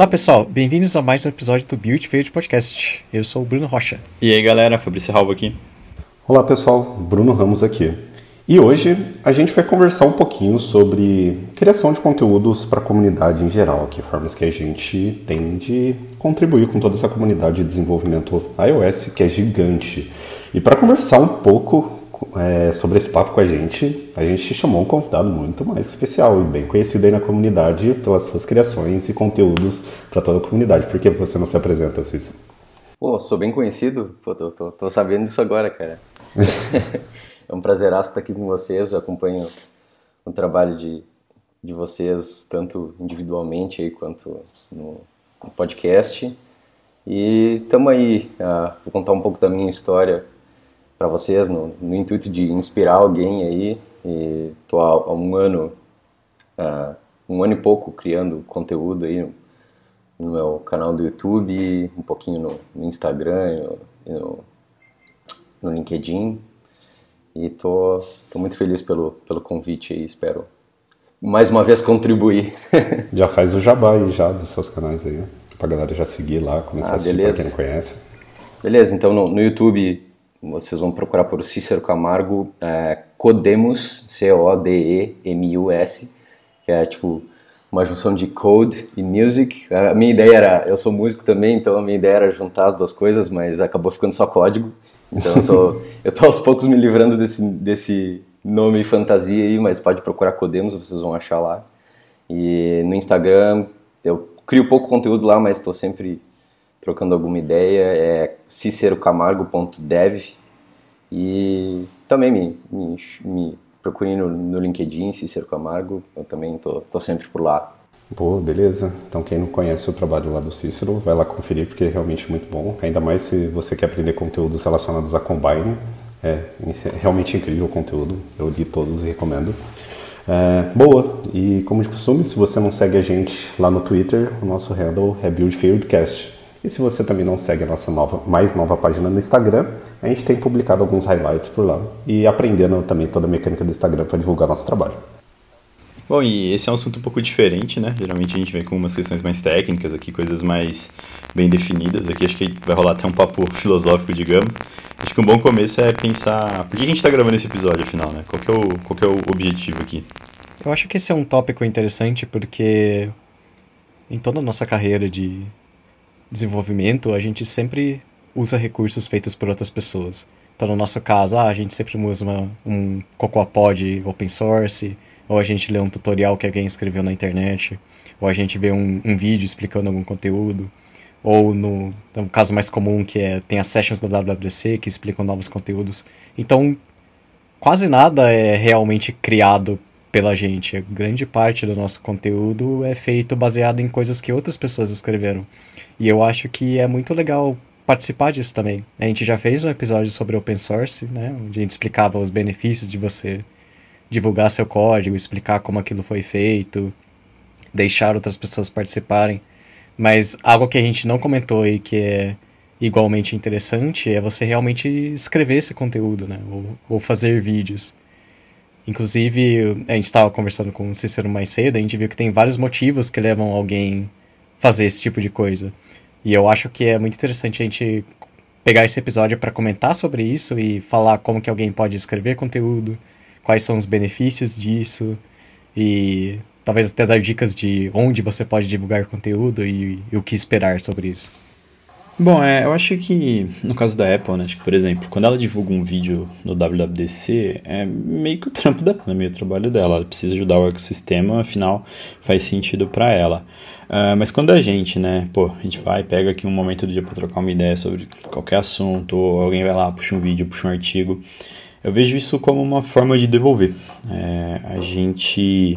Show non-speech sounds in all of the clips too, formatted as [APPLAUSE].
Olá pessoal, bem-vindos a mais um episódio do Build Field Podcast. Eu sou o Bruno Rocha. E aí galera, Fabrício Ralvo aqui. Olá pessoal, Bruno Ramos aqui. E hoje a gente vai conversar um pouquinho sobre criação de conteúdos para a comunidade em geral, que formas que a gente tem de contribuir com toda essa comunidade de desenvolvimento iOS que é gigante. E para conversar um pouco é, sobre esse papo com a gente, a gente chamou um convidado muito mais especial e bem conhecido aí na comunidade pelas suas criações e conteúdos para toda a comunidade. Por que você não se apresenta, Cícero? Pô, sou bem conhecido. Pô, tô, tô, tô sabendo disso agora, cara. [LAUGHS] é um prazer estar aqui com vocês. Eu acompanho o trabalho de, de vocês, tanto individualmente aí, quanto no, no podcast. E estamos aí. Uh, vou contar um pouco da minha história para vocês no, no, intuito de inspirar alguém aí. E tô há, há um ano, uh, um ano e pouco criando conteúdo aí no, no meu canal do YouTube, um pouquinho no, no Instagram e no, no, LinkedIn. E tô, tô muito feliz pelo, pelo convite aí, espero mais uma vez contribuir. [LAUGHS] já faz o jabá aí já dos seus canais aí, pra galera já seguir lá, começar ah, a assistir pra quem não conhece. Beleza, então no, no YouTube vocês vão procurar por Cícero Camargo, é, Codemos, C-O-D-E-M-U-S, que é tipo uma junção de code e music. A minha ideia era, eu sou músico também, então a minha ideia era juntar as duas coisas, mas acabou ficando só código. Então eu tô, [LAUGHS] eu tô aos poucos me livrando desse, desse nome fantasia aí, mas pode procurar Codemos, vocês vão achar lá. E no Instagram eu crio pouco conteúdo lá, mas estou sempre trocando alguma ideia, é cicerocamargo.dev e também me, me, me no, no, LinkedIn, Cícero Camargo, eu também tô, tô sempre por lá. Boa, beleza. Então quem não conhece o trabalho lá do Cícero, vai lá conferir porque é realmente muito bom. Ainda mais se você quer aprender conteúdos relacionados a Combine. É, é [LAUGHS] realmente incrível o conteúdo. Eu li todos e recomendo. É, boa, e como de costume, se você não segue a gente lá no Twitter, o nosso handle é BuildFieldCast. E se você também não segue a nossa nova, mais nova página no Instagram, a gente tem publicado alguns highlights por lá e aprendendo também toda a mecânica do Instagram para divulgar nosso trabalho. Bom, e esse é um assunto um pouco diferente, né? Geralmente a gente vem com umas questões mais técnicas aqui, coisas mais bem definidas. Aqui acho que vai rolar até um papo [LAUGHS] filosófico, digamos. Acho que um bom começo é pensar por que a gente está gravando esse episódio, afinal, né? Qual que, é o, qual que é o objetivo aqui? Eu acho que esse é um tópico interessante porque em toda a nossa carreira de desenvolvimento, a gente sempre usa recursos feitos por outras pessoas. Então, no nosso caso, ah, a gente sempre usa uma, um CocoaPod open source, ou a gente lê um tutorial que alguém escreveu na internet, ou a gente vê um, um vídeo explicando algum conteúdo, ou no, no caso mais comum que é tem as sessions da WWDC que explicam novos conteúdos. Então, quase nada é realmente criado pela gente. Grande parte do nosso conteúdo é feito baseado em coisas que outras pessoas escreveram. E eu acho que é muito legal participar disso também. A gente já fez um episódio sobre open source, né, onde a gente explicava os benefícios de você divulgar seu código, explicar como aquilo foi feito, deixar outras pessoas participarem. Mas algo que a gente não comentou e que é igualmente interessante é você realmente escrever esse conteúdo, né? Ou, ou fazer vídeos. Inclusive, a gente estava conversando com o Cícero mais cedo, a gente viu que tem vários motivos que levam alguém fazer esse tipo de coisa. E eu acho que é muito interessante a gente pegar esse episódio para comentar sobre isso e falar como que alguém pode escrever conteúdo, quais são os benefícios disso e talvez até dar dicas de onde você pode divulgar conteúdo e, e o que esperar sobre isso. Bom, é, eu acho que no caso da Apple, né, por exemplo, quando ela divulga um vídeo no WWDC, é meio que o trampo dela, né, meio o trabalho dela. Ela precisa ajudar o ecossistema, afinal faz sentido para ela. Uh, mas quando a gente, né, pô, a gente vai, pega aqui um momento do dia para trocar uma ideia sobre qualquer assunto, ou alguém vai lá, puxa um vídeo, puxa um artigo, eu vejo isso como uma forma de devolver. É, a gente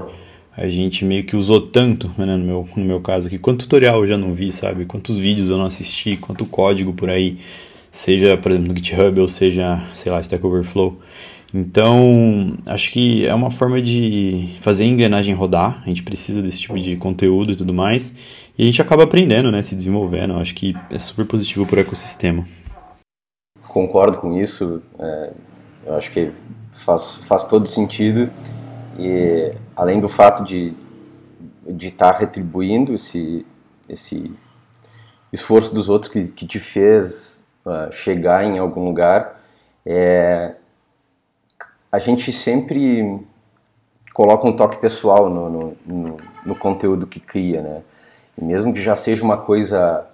a gente meio que usou tanto, né, no, meu, no meu caso aqui, quanto tutorial eu já não vi, sabe? Quantos vídeos eu não assisti, quanto código por aí, seja, por exemplo, no GitHub ou seja, sei lá, Stack Overflow. Então, acho que é uma forma de fazer a engrenagem rodar, a gente precisa desse tipo de conteúdo e tudo mais, e a gente acaba aprendendo, né, se desenvolvendo, acho que é super positivo para o ecossistema. Concordo com isso, é, eu acho que faz, faz todo sentido, e além do fato de de estar tá retribuindo esse esse esforço dos outros que, que te fez uh, chegar em algum lugar, é, a gente sempre coloca um toque pessoal no, no, no, no conteúdo que cria, né? E mesmo que já seja uma coisa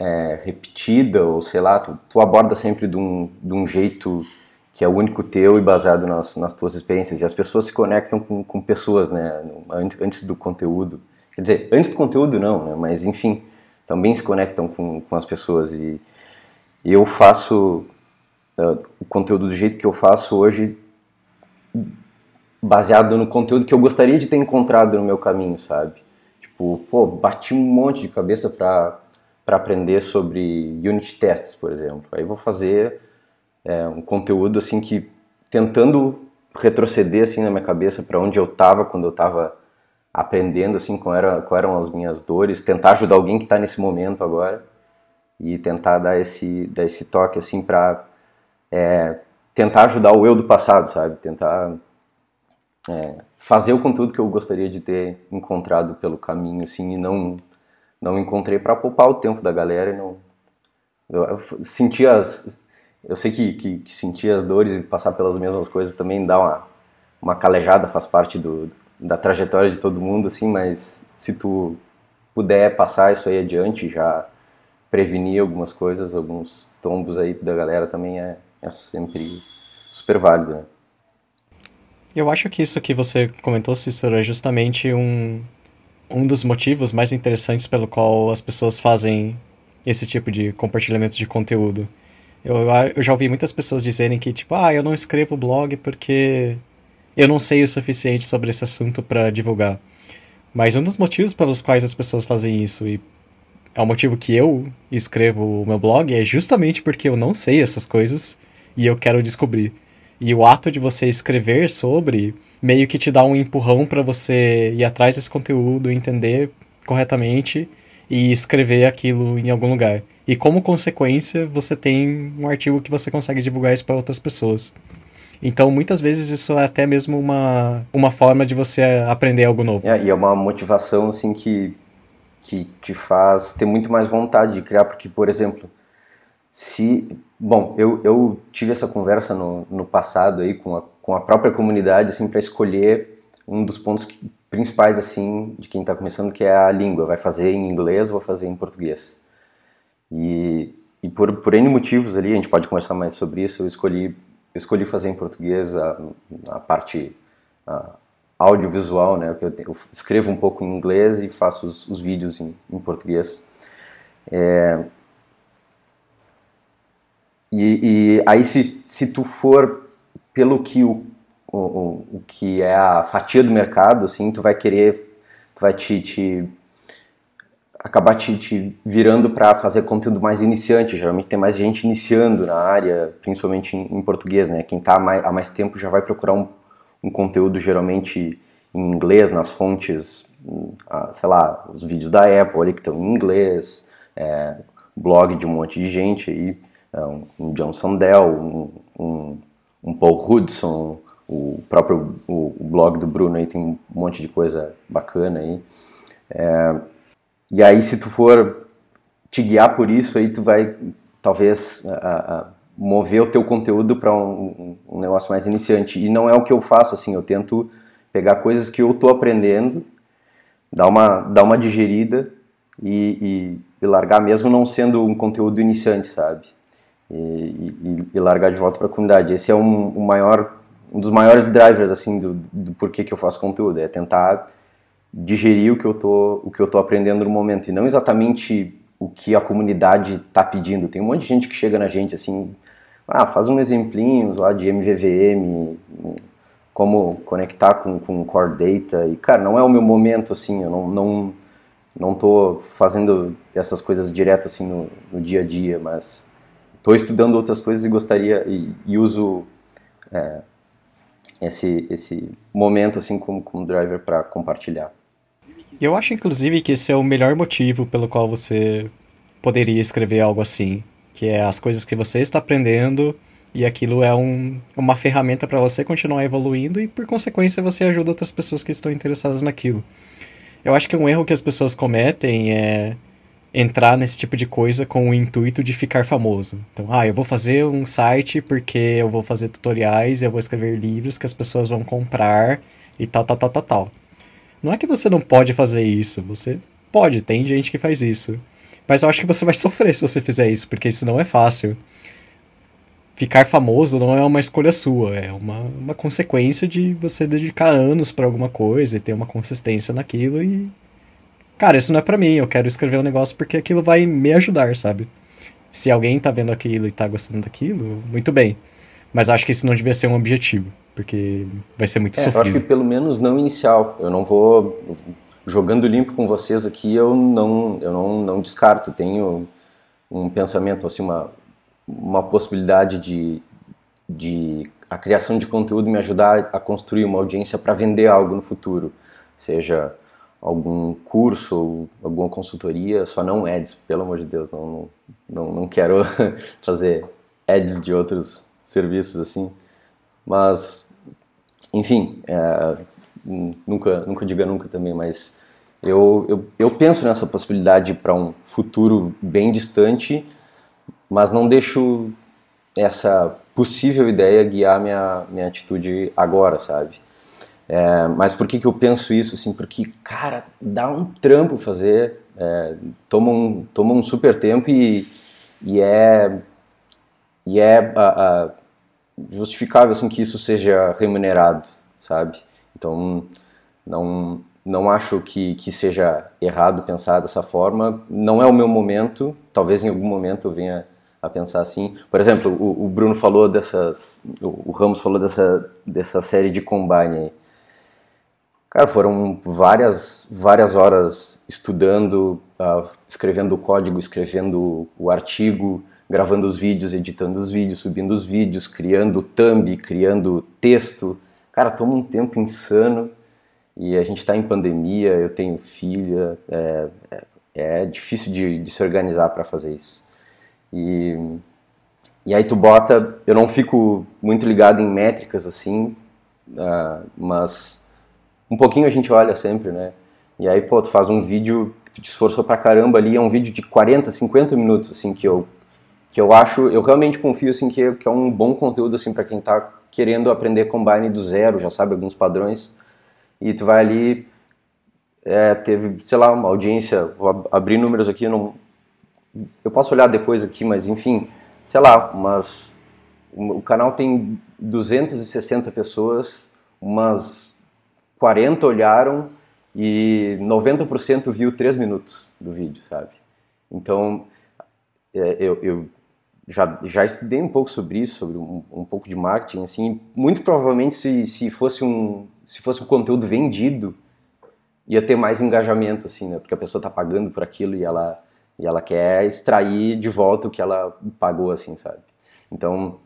é, repetida, ou sei lá, tu, tu aborda sempre de um, de um jeito que é único teu e baseado nas, nas tuas experiências. E as pessoas se conectam com, com pessoas, né? Antes do conteúdo. Quer dizer, antes do conteúdo não, né? Mas enfim, também se conectam com, com as pessoas. E, e eu faço uh, o conteúdo do jeito que eu faço hoje baseado no conteúdo que eu gostaria de ter encontrado no meu caminho, sabe? Tipo, pô, bati um monte de cabeça para aprender sobre unit tests, por exemplo. Aí vou fazer é, um conteúdo assim que tentando retroceder assim na minha cabeça para onde eu estava quando eu estava aprendendo assim qual, era, qual eram as minhas dores, tentar ajudar alguém que está nesse momento agora e tentar dar esse dar esse toque assim para é, tentar ajudar o eu do passado, sabe? Tentar é, fazer o conteúdo que eu gostaria de ter encontrado pelo caminho assim e não não encontrei para poupar o tempo da galera não eu senti as eu sei que, que, que, sentir as dores e passar pelas mesmas coisas também dá uma, uma calejada, faz parte do, da trajetória de todo mundo, assim, mas se tu puder passar isso aí adiante, já prevenir algumas coisas, alguns tombos aí da galera também é, é sempre super válido, né? Eu acho que isso que você comentou, Cícero, é justamente um, um dos motivos mais interessantes pelo qual as pessoas fazem esse tipo de compartilhamento de conteúdo. Eu, eu já ouvi muitas pessoas dizerem que, tipo, ah, eu não escrevo blog porque eu não sei o suficiente sobre esse assunto para divulgar. Mas um dos motivos pelos quais as pessoas fazem isso, e é o motivo que eu escrevo o meu blog, é justamente porque eu não sei essas coisas e eu quero descobrir. E o ato de você escrever sobre meio que te dá um empurrão para você ir atrás desse conteúdo, entender corretamente e escrever aquilo em algum lugar. E como consequência, você tem um artigo que você consegue divulgar isso para outras pessoas. Então, muitas vezes isso é até mesmo uma, uma forma de você aprender algo novo. É, e é uma motivação assim que que te faz ter muito mais vontade de criar, porque, por exemplo, se Bom, eu, eu tive essa conversa no, no passado aí com a, com a própria comunidade, assim, para escolher um dos pontos que, principais, assim, de quem está começando, que é a língua. Vai fazer em inglês ou vai fazer em português? E, e por, por N motivos ali, a gente pode conversar mais sobre isso, eu escolhi, eu escolhi fazer em português a, a parte a, audiovisual, né? Porque eu, eu, escrevo um pouco em inglês e faço os, os vídeos em, em português. É, e, e aí se, se tu for pelo que o, o, o, que é a fatia do mercado, assim, tu vai querer, tu vai te, te acabar te, te virando para fazer conteúdo mais iniciante. Geralmente tem mais gente iniciando na área, principalmente em, em português, né? Quem está há mais tempo já vai procurar um, um conteúdo geralmente em inglês, nas fontes, sei lá, os vídeos da Apple ali que estão em inglês, é, blog de um monte de gente aí. É um, um John Sandel, um, um, um, Paul Hudson, o próprio o, o, blog do Bruno aí tem um monte de coisa bacana aí. É, e aí se tu for te guiar por isso aí tu vai talvez a, a mover o teu conteúdo para um, um, negócio mais iniciante e não é o que eu faço assim eu tento pegar coisas que eu estou aprendendo dar uma dar uma digerida e, e, e largar mesmo não sendo um conteúdo iniciante sabe e, e, largar de volta para a comunidade. Esse é um, um, maior, um dos maiores drivers assim do, do porquê que eu faço conteúdo, é tentar digerir o que eu tô, o que eu tô aprendendo no momento e não exatamente o que a comunidade está pedindo. Tem um monte de gente que chega na gente assim, ah, faz um exemplinhos lá de MVVM, como conectar com, com Core Data e cara, não é o meu momento assim, eu não não não tô fazendo essas coisas direto assim no, no dia a dia, mas estou estudando outras coisas e gostaria e, e uso é, esse esse momento assim como, como driver para compartilhar. Eu acho inclusive que esse é o melhor motivo pelo qual você poderia escrever algo assim, que é as coisas que você está aprendendo e aquilo é um, uma ferramenta para você continuar evoluindo e por consequência você ajuda outras pessoas que estão interessadas naquilo. Eu acho que um erro que as pessoas cometem é entrar nesse tipo de coisa com o intuito de ficar famoso. Então, ah, eu vou fazer um site porque eu vou fazer tutoriais, eu vou escrever livros que as pessoas vão comprar e tal, tal, tal, tal, tal. Não é que você não pode fazer isso, você pode, tem gente que faz isso. Mas eu acho que você vai sofrer se você fizer isso, porque isso não é fácil. Ficar famoso não é uma escolha sua, é uma, uma consequência de você dedicar anos para alguma coisa e ter uma consistência naquilo e cara, isso não é para mim, eu quero escrever um negócio porque aquilo vai me ajudar, sabe? Se alguém tá vendo aquilo e tá gostando daquilo, muito bem. Mas acho que isso não devia ser um objetivo, porque vai ser muito é, sofrido. Eu acho que pelo menos não inicial. Eu não vou jogando limpo com vocês aqui, eu não eu não, não descarto, tenho um pensamento assim uma uma possibilidade de de a criação de conteúdo me ajudar a construir uma audiência para vender algo no futuro, seja algum curso ou alguma consultoria, só não ads, pelo amor de Deus, não, não, não quero [LAUGHS] fazer ads de outros serviços assim, mas enfim, é, nunca, nunca diga nunca também, mas eu, eu, eu penso nessa possibilidade para um futuro bem distante, mas não deixo essa possível ideia guiar minha, minha atitude agora, sabe? É, mas por que, que eu penso isso? Assim, porque, cara, dá um trampo fazer, é, toma, um, toma um super tempo e, e é, e é a, a justificável assim, que isso seja remunerado, sabe? Então, não, não acho que, que seja errado pensar dessa forma. Não é o meu momento, talvez em algum momento eu venha a pensar assim. Por exemplo, o, o Bruno falou dessas, o, o Ramos falou dessa, dessa série de Combine aí. Cara, foram várias, várias horas estudando, uh, escrevendo o código, escrevendo o artigo, gravando os vídeos, editando os vídeos, subindo os vídeos, criando thumb, criando texto. Cara, toma um tempo insano e a gente está em pandemia, eu tenho filha, é, é, é difícil de, de, se organizar para fazer isso. E, e aí tu bota, eu não fico muito ligado em métricas assim, uh, mas um pouquinho a gente olha sempre, né? E aí, pô, tu faz um vídeo que tu te esforçou pra caramba ali, é um vídeo de 40, 50 minutos, assim, que eu, que eu acho, eu realmente confio, assim, que, que é um bom conteúdo, assim, para quem tá querendo aprender Combine do zero, já sabe alguns padrões, e tu vai ali, é, teve, sei lá, uma audiência, vou abrir números aqui, não, eu posso olhar depois aqui, mas enfim, sei lá, mas o canal tem 260 pessoas, umas 40 olharam e 90% viu 3 minutos do vídeo, sabe? Então, é, eu, eu já, já estudei um pouco sobre isso, sobre um, um, pouco de marketing, assim, muito provavelmente se, se, fosse um, se fosse um conteúdo vendido, ia ter mais engajamento, assim, né? Porque a pessoa está pagando por aquilo e ela, e ela quer extrair de volta o que ela pagou, assim, sabe? Então,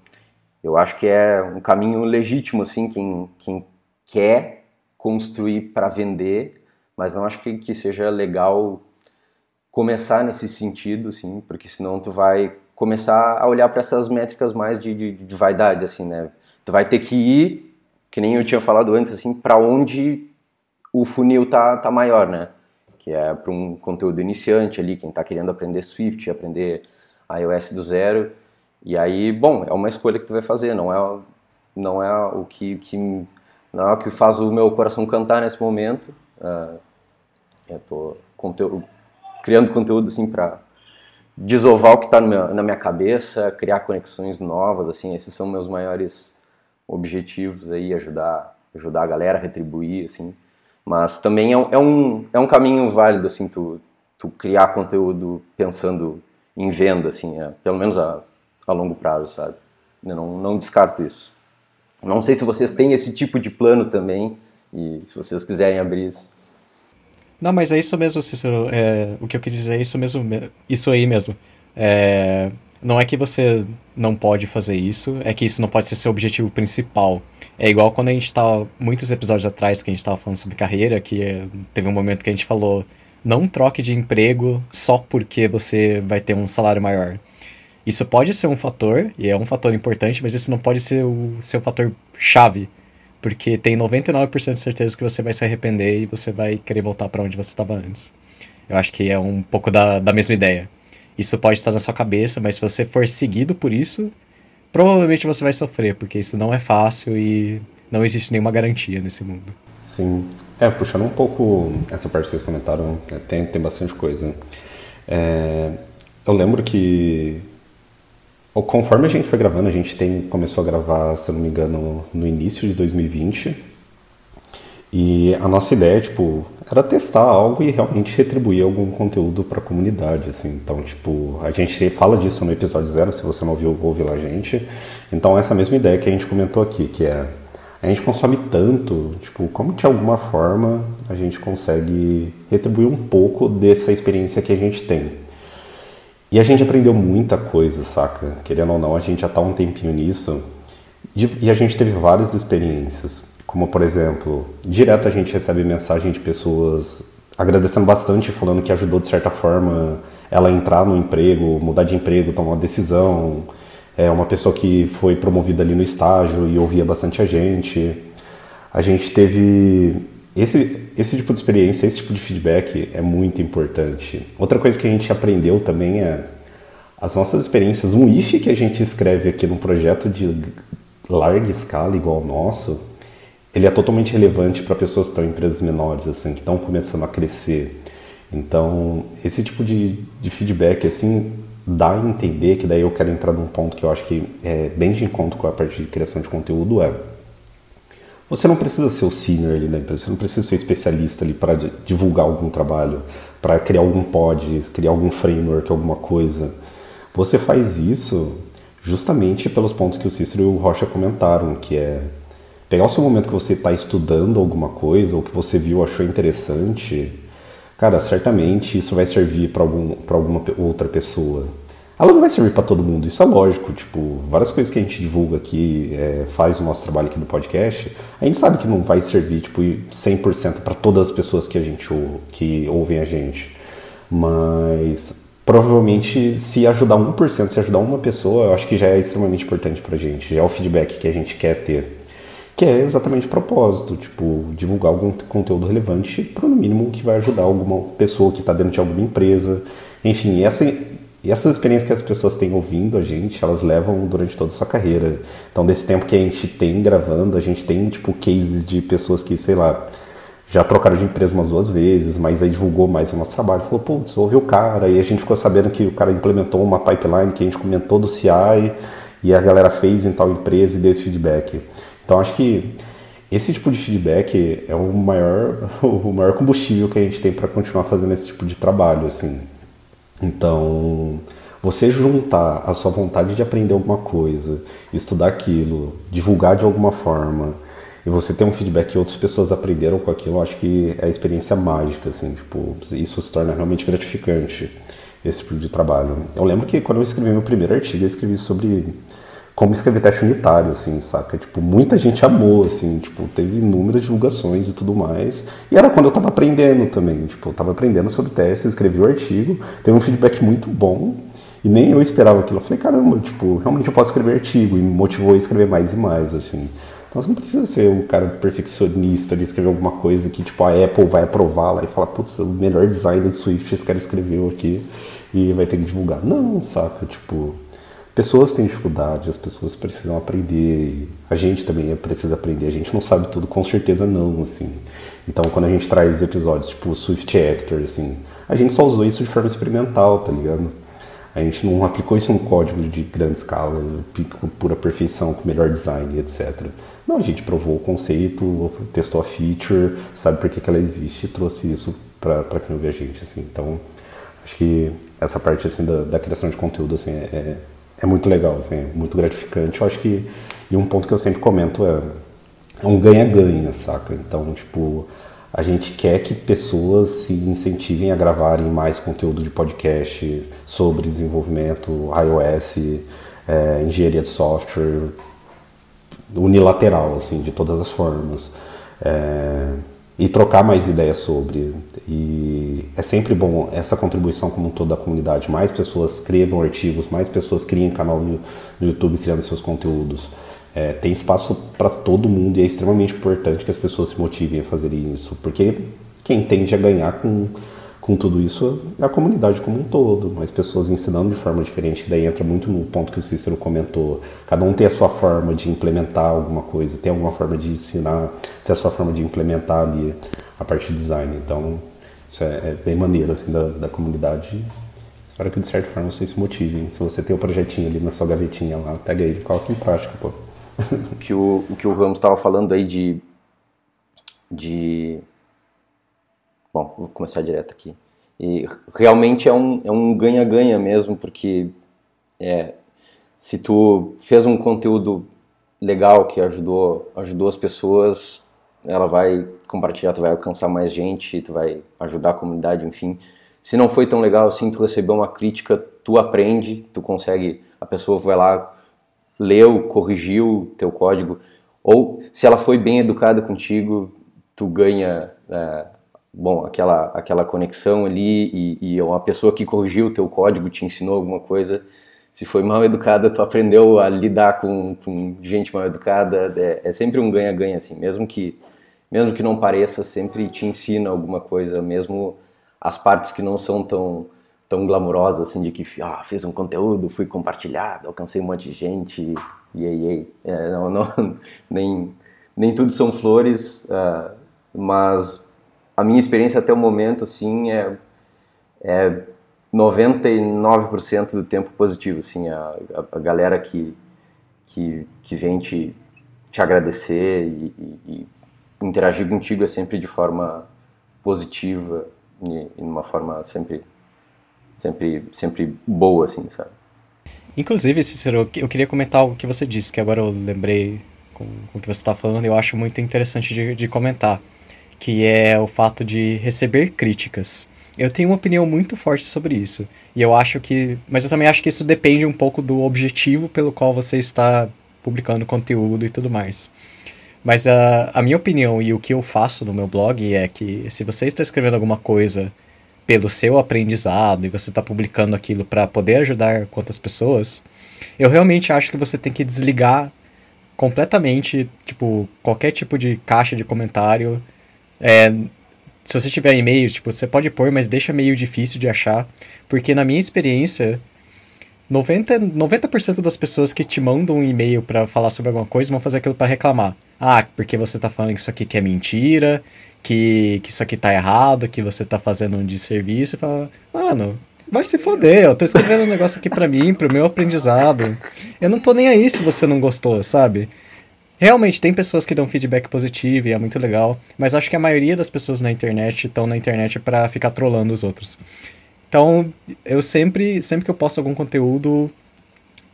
eu acho que é um caminho legítimo, assim, quem, quem quer construir para vender, mas não acho que, que seja legal começar nesse sentido, assim, porque senão tu vai começar a olhar para essas métricas mais de, de, de, vaidade, assim, né? Tu vai ter que ir, que nem eu tinha falado antes, assim, para onde o funil tá, tá maior, né? Que é para um conteúdo iniciante ali, quem está querendo aprender Swift, aprender iOS do zero. E aí, bom, é uma escolha que tu vai fazer, não é, não é o que, que não é o que faz o meu coração cantar nesse momento. Uh, eu tô conteúdo, criando conteúdo assim para desovar o que está na minha cabeça, criar conexões novas, assim, esses são meus maiores objetivos aí, ajudar, ajudar a galera retribuir, assim. Mas também é um, é um, é um caminho válido, assim, tu, tu criar conteúdo pensando em venda, assim, é, pelo menos a, a longo prazo, sabe? Eu não, não descarto isso. Não sei se vocês têm esse tipo de plano também e se vocês quiserem abrir isso. Não, mas é isso mesmo, Cícero. É, o que eu quis dizer é isso mesmo, isso aí mesmo. É, não é que você não pode fazer isso, é que isso não pode ser seu objetivo principal. É igual quando a gente estava, muitos episódios atrás, que a gente estava falando sobre carreira, que é, teve um momento que a gente falou, não troque de emprego só porque você vai ter um salário maior. Isso pode ser um fator, e é um fator importante, mas isso não pode ser o seu fator chave. Porque tem 99% de certeza que você vai se arrepender e você vai querer voltar para onde você estava antes. Eu acho que é um pouco da, da mesma ideia. Isso pode estar na sua cabeça, mas se você for seguido por isso, provavelmente você vai sofrer, porque isso não é fácil e não existe nenhuma garantia nesse mundo. Sim. É, puxando um pouco essa parte que vocês comentaram, é, tem, tem bastante coisa. É, eu lembro que conforme a gente foi gravando, a gente tem, começou a gravar, se eu não me engano, no início de 2020. E a nossa ideia, tipo, era testar algo e realmente retribuir algum conteúdo para a comunidade, assim. Então, tipo, a gente fala disso no episódio zero, se você não ouviu, ouve lá a gente. Então, essa mesma ideia que a gente comentou aqui, que é a gente consome tanto, tipo, como de alguma forma a gente consegue retribuir um pouco dessa experiência que a gente tem. E a gente aprendeu muita coisa, saca? Querendo ou não, a gente já tá um tempinho nisso. E a gente teve várias experiências. Como, por exemplo, direto a gente recebe mensagem de pessoas agradecendo bastante, falando que ajudou de certa forma ela entrar no emprego, mudar de emprego, tomar uma decisão é uma pessoa que foi promovida ali no estágio e ouvia bastante a gente. A gente teve esse, esse tipo de experiência, esse tipo de feedback é muito importante. Outra coisa que a gente aprendeu também é as nossas experiências. Um if que a gente escreve aqui num projeto de larga escala igual ao nosso, ele é totalmente relevante para pessoas que estão em empresas menores, assim, que estão começando a crescer. Então, esse tipo de, de feedback, assim, dá a entender, que daí eu quero entrar num ponto que eu acho que é bem de encontro com a parte de criação de conteúdo, é você não precisa ser o senior ali na empresa, você não precisa ser especialista ali para divulgar algum trabalho, para criar algum pod, criar algum framework, alguma coisa. Você faz isso justamente pelos pontos que o Cícero e o Rocha comentaram, que é pegar o seu momento que você está estudando alguma coisa ou que você viu, achou interessante, cara, certamente isso vai servir para algum, alguma outra pessoa. Ela não vai servir para todo mundo, isso é lógico. Tipo, várias coisas que a gente divulga aqui, é, faz o nosso trabalho aqui no podcast, a gente sabe que não vai servir tipo 100% para todas as pessoas que a gente que ouvem a gente. Mas provavelmente se ajudar 1%, se ajudar uma pessoa, eu acho que já é extremamente importante para a gente, já é o feedback que a gente quer ter. Que é exatamente o propósito, tipo, divulgar algum conteúdo relevante para no mínimo que vai ajudar alguma pessoa que está dentro de alguma empresa. Enfim, essa, e essas experiências que as pessoas têm ouvindo a gente, elas levam durante toda a sua carreira. Então, desse tempo que a gente tem gravando, a gente tem, tipo, cases de pessoas que, sei lá, já trocaram de empresa umas duas vezes, mas aí divulgou mais o nosso trabalho. Falou, putz, ouviu o cara. E a gente ficou sabendo que o cara implementou uma pipeline que a gente comentou do CI e a galera fez em tal empresa e deu esse feedback. Então acho que esse tipo de feedback é o maior, [LAUGHS] o maior combustível que a gente tem para continuar fazendo esse tipo de trabalho, assim. Então, você juntar a sua vontade de aprender alguma coisa, estudar aquilo, divulgar de alguma forma, e você ter um feedback que outras pessoas aprenderam com aquilo, acho que é a experiência mágica, assim, tipo, isso se torna realmente gratificante, esse tipo de trabalho. Eu lembro que quando eu escrevi meu primeiro artigo, eu escrevi sobre como escrever teste unitário, assim, saca? Tipo, muita gente amou, assim, tipo, teve inúmeras divulgações e tudo mais. E era quando eu tava aprendendo também, tipo, eu tava aprendendo sobre testes, escrevi o artigo, teve um feedback muito bom, e nem eu esperava aquilo. Eu falei, caramba, tipo, realmente eu posso escrever artigo, e me motivou a escrever mais e mais, assim. Então você não precisa ser um cara perfeccionista de escrever alguma coisa que, tipo, a Apple vai aprovar lá e falar, putz, o melhor design do Swift esse cara escreveu aqui e vai ter que divulgar. Não, saca? Tipo, pessoas têm dificuldade, as pessoas precisam aprender, a gente também precisa aprender, a gente não sabe tudo, com certeza não, assim. Então, quando a gente traz episódios tipo Swift Actor, assim, a gente só usou isso de forma experimental, tá ligado? A gente não aplicou isso em um código de grande escala, com pura perfeição, com melhor design, etc. Não, a gente provou o conceito, testou a feature, sabe por que, que ela existe e trouxe isso para quem ouve a gente, assim. Então, acho que essa parte, assim, da, da criação de conteúdo, assim, é, é muito legal, assim, muito gratificante. Eu acho que, e um ponto que eu sempre comento é, é um ganha-ganha, saca? Então, tipo, a gente quer que pessoas se incentivem a gravarem mais conteúdo de podcast sobre desenvolvimento, iOS, é, engenharia de software, unilateral, assim, de todas as formas. É, e trocar mais ideias sobre. E é sempre bom essa contribuição como toda a comunidade. Mais pessoas escrevam artigos, mais pessoas criem canal no, YouTube criando seus conteúdos. É, tem espaço para todo mundo e é extremamente importante que as pessoas se motivem a fazer isso, porque quem tende a ganhar com, com tudo isso, a comunidade como um todo, mais pessoas ensinando de forma diferente. Daí entra muito no ponto que o Cícero comentou. Cada um tem a sua forma de implementar alguma coisa, tem alguma forma de ensinar, tem a sua forma de implementar ali a parte de design. Então, isso é, é bem maneiro assim da, da comunidade. Espero que de certa forma vocês se motivem. Se você tem o um projetinho ali na sua gavetinha lá, pega ele e coloca em prática, pô. O que o, o, que o Ramos estava falando aí de, de Bom, vou começar direto aqui. E realmente é um é um ganha-ganha mesmo, porque é, se tu fez um conteúdo legal que ajudou ajudou as pessoas, ela vai compartilhar, tu vai alcançar mais gente, tu vai ajudar a comunidade, enfim. Se não foi tão legal assim, tu recebeu uma crítica, tu aprende, tu consegue, a pessoa vai lá, leu, corrigiu teu código, ou se ela foi bem educada contigo, tu ganha é, bom, aquela, aquela conexão ali e, e uma pessoa que corrigiu o teu código te ensinou alguma coisa. Se foi mal educada, tu aprendeu a lidar com, com gente mal educada. É, é sempre um ganha-ganha, assim. Mesmo que, mesmo que não pareça, sempre te ensina alguma coisa, mesmo as partes que não são tão tão glamurosas, assim, de que ah, fiz um conteúdo, fui compartilhado, alcancei um monte de gente, e aí, é, não, não, [LAUGHS] nem, nem tudo são flores, uh, mas a minha experiência até o momento, assim, é, é 99% do tempo positivo, assim, a, a, galera que, que, que vem te, te agradecer e, e, e, interagir contigo é sempre de forma positiva e, e uma forma sempre, sempre, sempre boa, assim, sabe? Inclusive, Cícero, eu queria comentar algo que você disse, que agora eu lembrei com, com o que você está falando, eu acho muito interessante de, de comentar que é o fato de receber críticas. Eu tenho uma opinião muito forte sobre isso. E eu acho que. Mas eu também acho que isso depende um pouco do objetivo pelo qual você está publicando conteúdo e tudo mais. Mas a, a minha opinião e o que eu faço no meu blog é que se você está escrevendo alguma coisa pelo seu aprendizado e você está publicando aquilo para poder ajudar quantas pessoas, eu realmente acho que você tem que desligar completamente, tipo, qualquer tipo de caixa de comentário é, se você tiver e-mail, tipo, você pode pôr, mas deixa meio difícil de achar, porque na minha experiência, 90%, 90 das pessoas que te mandam um e-mail para falar sobre alguma coisa vão fazer aquilo para reclamar. Ah, porque você tá falando que isso aqui que é mentira, que, que isso aqui tá errado, que você tá fazendo um desserviço, fala, mano, vai se foder, eu tô escrevendo um negócio aqui para mim, pro meu aprendizado. Eu não tô nem aí se você não gostou, sabe? Realmente, tem pessoas que dão feedback positivo e é muito legal, mas acho que a maioria das pessoas na internet estão na internet para ficar trollando os outros. Então, eu sempre, sempre que eu posto algum conteúdo,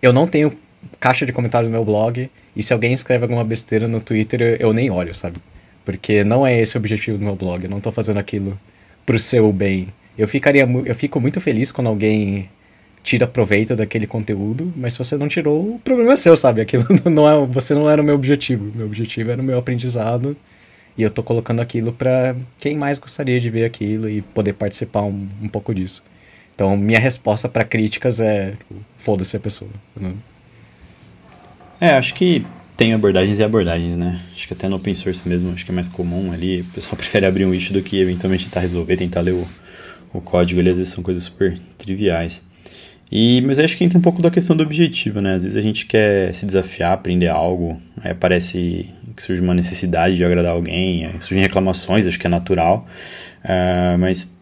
eu não tenho caixa de comentários no meu blog, e se alguém escreve alguma besteira no Twitter, eu nem olho, sabe? Porque não é esse o objetivo do meu blog, eu não tô fazendo aquilo pro seu bem. Eu ficaria eu fico muito feliz quando alguém tira proveito daquele conteúdo, mas se você não tirou, o problema é seu, sabe? Aquilo [LAUGHS] não é, você não era o meu objetivo. Meu objetivo era o meu aprendizado e eu tô colocando aquilo para quem mais gostaria de ver aquilo e poder participar um, um pouco disso. Então, minha resposta para críticas é foda-se a pessoa. Né? É, acho que tem abordagens e abordagens, né? Acho que até no open source mesmo, acho que é mais comum ali. O pessoal [LAUGHS] prefere abrir um issue do que eventualmente tentar resolver, tentar ler o, o código ali. Às vezes são coisas super triviais. E, mas acho que entra um pouco da questão do objetivo, né? Às vezes a gente quer se desafiar, aprender algo, aí parece que surge uma necessidade de agradar alguém, surgem reclamações, acho que é natural, uh, mas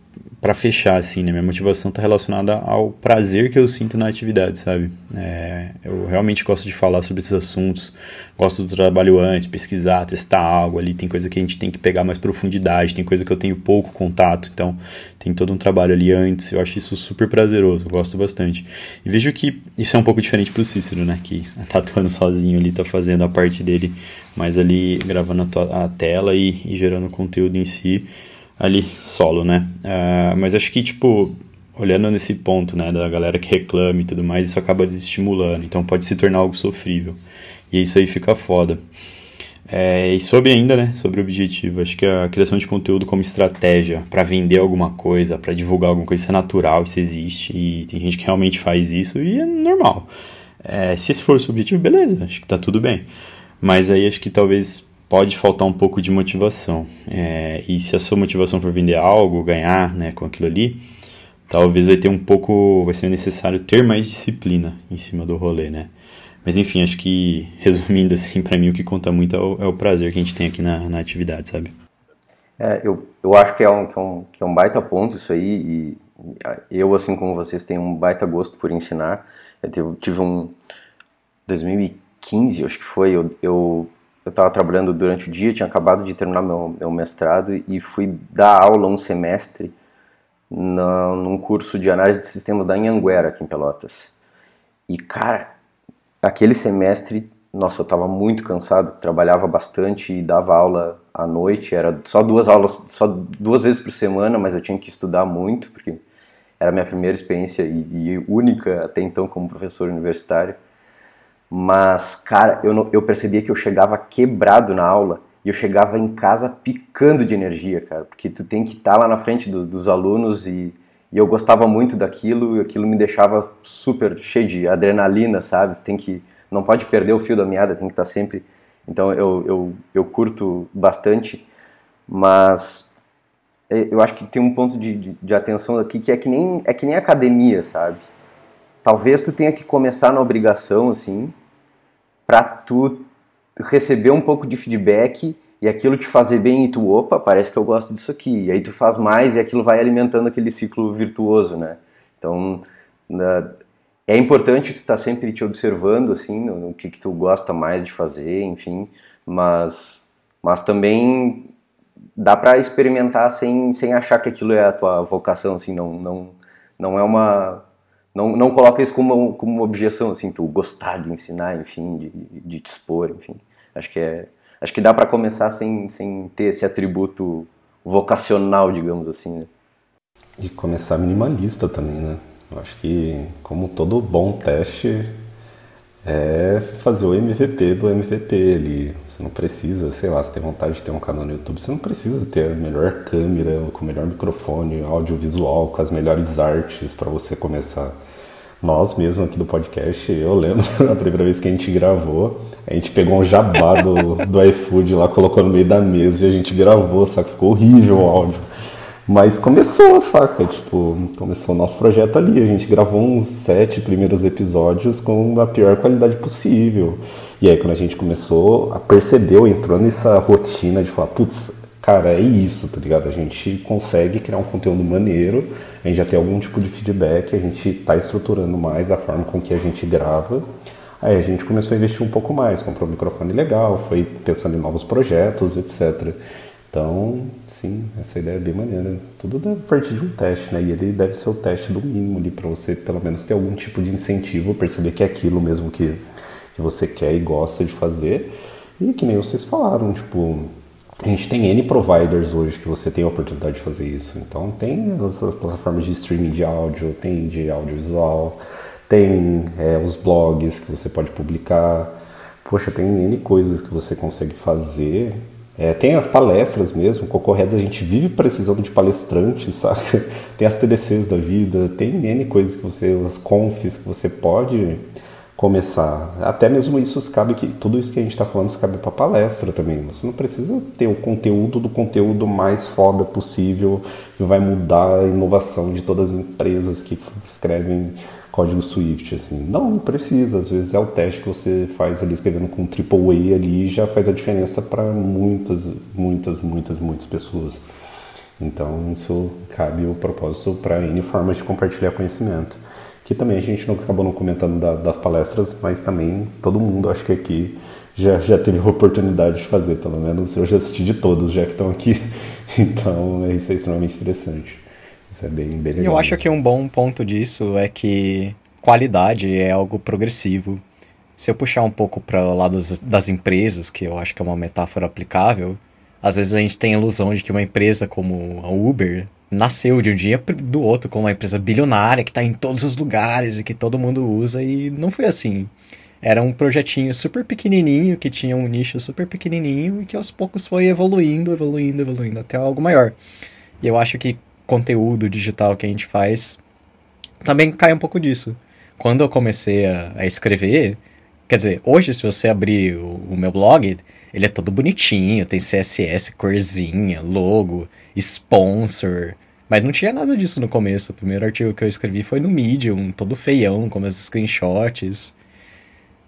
para fechar, assim, né? Minha motivação está relacionada ao prazer que eu sinto na atividade, sabe? É, eu realmente gosto de falar sobre esses assuntos, gosto do trabalho antes, pesquisar, testar algo ali. Tem coisa que a gente tem que pegar mais profundidade, tem coisa que eu tenho pouco contato, então tem todo um trabalho ali antes. Eu acho isso super prazeroso, gosto bastante. E vejo que isso é um pouco diferente pro Cícero, né? Que [LAUGHS] tá atuando sozinho ali, tá fazendo a parte dele, mas ali gravando a, a tela e, e gerando conteúdo em si ali solo, né? Uh, mas acho que, tipo, olhando nesse ponto, né, da galera que reclama e tudo mais, isso acaba desestimulando, então pode se tornar algo sofrível. E isso aí fica foda. É, e sobre ainda, né, sobre objetivo, acho que a criação de conteúdo como estratégia para vender alguma coisa, para divulgar alguma coisa, isso é natural, isso existe, e tem gente que realmente faz isso e é normal. É, se esse for o seu objetivo, beleza, acho que tá tudo bem. Mas aí acho que talvez pode faltar um pouco de motivação. É, e se a sua motivação for vender algo, ganhar né, com aquilo ali, talvez vai ter um pouco, vai ser necessário ter mais disciplina em cima do rolê, né? Mas enfim, acho que [LAUGHS] resumindo assim, para mim o que conta muito é o, é o, prazer que a gente tem aqui na, na atividade, sabe? É, eu, eu acho que é, um, que, é um, que é um baita ponto isso aí e eu, assim como vocês, tenho um baita gosto por ensinar. Eu tive um... 2015, acho que foi, eu, eu eu estava trabalhando durante o dia, tinha acabado de terminar meu, meu mestrado e fui dar aula um semestre na, num curso de análise de sistemas da Anhanguera, aqui em Pelotas. E, cara, aquele semestre, nossa, eu estava muito cansado, trabalhava bastante e dava aula à noite, era só duas aulas, só duas vezes por semana, mas eu tinha que estudar muito, porque era a minha primeira experiência e, e única até então como professor universitário. Mas, cara, eu, não, eu percebia que eu chegava quebrado na aula e eu chegava em casa picando de energia, cara, porque tu tem que estar tá lá na frente do, dos alunos e, e, eu gostava muito daquilo e aquilo me deixava super cheio de adrenalina, sabe? Tem que, não pode perder o fio da meada, tem que estar tá sempre. Então eu, eu, eu curto bastante, mas é, eu acho que tem um ponto de, de, de atenção aqui que é que nem é que nem academia, sabe? talvez tu tenha que começar na obrigação, assim, para tu receber um pouco de feedback e aquilo te fazer bem e tu, opa, parece que eu gosto disso aqui. E aí tu faz mais e aquilo vai alimentando aquele ciclo virtuoso, né? Então, é importante tu estar tá sempre te observando, assim, no, que, que tu gosta mais de fazer, enfim, mas, mas também dá para experimentar sem, sem achar que aquilo é a tua vocação, assim, não, não, não é uma não, não coloca isso como, como uma objeção, assim, tu gostar de ensinar, enfim, de, de te expor, enfim. Acho que é, acho que dá para começar sem, sem ter esse atributo vocacional, digamos assim. Né? E começar minimalista também, né? Eu acho que, como todo bom teste, é fazer o MVP do MVP ali. Você não precisa, sei lá, se tem vontade de ter um canal no YouTube, você não precisa ter a melhor câmera, com o melhor microfone, audiovisual, com as melhores artes para você começar nós mesmo aqui do podcast, eu lembro [LAUGHS] a primeira vez que a gente gravou, a gente pegou um jabá do, [LAUGHS] do iFood lá, colocou no meio da mesa e a gente gravou, saca? Ficou horrível o áudio. Mas começou, saca? Tipo, começou o nosso projeto ali. A gente gravou uns sete primeiros episódios com a pior qualidade possível. E aí, quando a gente começou a perceber, entrou nessa rotina de falar, putz, cara, é isso, tá ligado? A gente consegue criar um conteúdo maneiro, a gente já tem algum tipo de feedback, a gente está estruturando mais a forma com que a gente grava. Aí a gente começou a investir um pouco mais, comprou um microfone legal, foi pensando em novos projetos, etc. Então, sim, essa ideia é bem maneira. Tudo deve partir de um teste, né? E ele deve ser o teste do mínimo ali para você, pelo menos, ter algum tipo de incentivo, perceber que é aquilo mesmo que, que você quer e gosta de fazer. E que nem vocês falaram, tipo, a gente tem N providers hoje que você tem a oportunidade de fazer isso. Então tem as plataformas de streaming de áudio, tem de audiovisual, tem é, os blogs que você pode publicar. Poxa, tem N coisas que você consegue fazer. É, tem as palestras mesmo, Cocorreads a gente vive precisando de palestrantes, [LAUGHS] sabe? Tem as TDCs da vida, tem N coisas que você, as confs que você pode começar. Até mesmo isso cabe que tudo isso que a gente está falando isso cabe para palestra também. Você não precisa ter o conteúdo do conteúdo mais foda possível que vai mudar a inovação de todas as empresas que escrevem código Swift assim. Não, não precisa. Às vezes é o teste que você faz ali escrevendo com AAA ali já faz a diferença para muitas, muitas, muitas, muitas pessoas. Então isso cabe o propósito para N formas de compartilhar conhecimento que também a gente não acabou não comentando da, das palestras, mas também todo mundo acho que aqui já, já teve a oportunidade de fazer, pelo menos eu já assisti de todos já que estão aqui, [LAUGHS] então isso é extremamente interessante. Isso é bem, bem legal. Eu acho que um bom ponto disso é que qualidade é algo progressivo. Se eu puxar um pouco para o lado das, das empresas, que eu acho que é uma metáfora aplicável, às vezes a gente tem a ilusão de que uma empresa como a Uber nasceu de um dia do outro com uma empresa bilionária que está em todos os lugares e que todo mundo usa e não foi assim. Era um projetinho super pequenininho que tinha um nicho super pequenininho e que aos poucos foi evoluindo, evoluindo, evoluindo até algo maior. E eu acho que conteúdo digital que a gente faz também cai um pouco disso. Quando eu comecei a, a escrever, Quer dizer, hoje se você abrir o, meu blog, ele é todo bonitinho, tem CSS, corzinha, logo, sponsor. Mas não tinha nada disso no começo. O primeiro artigo que eu escrevi foi no Medium, todo feião, com as screenshots.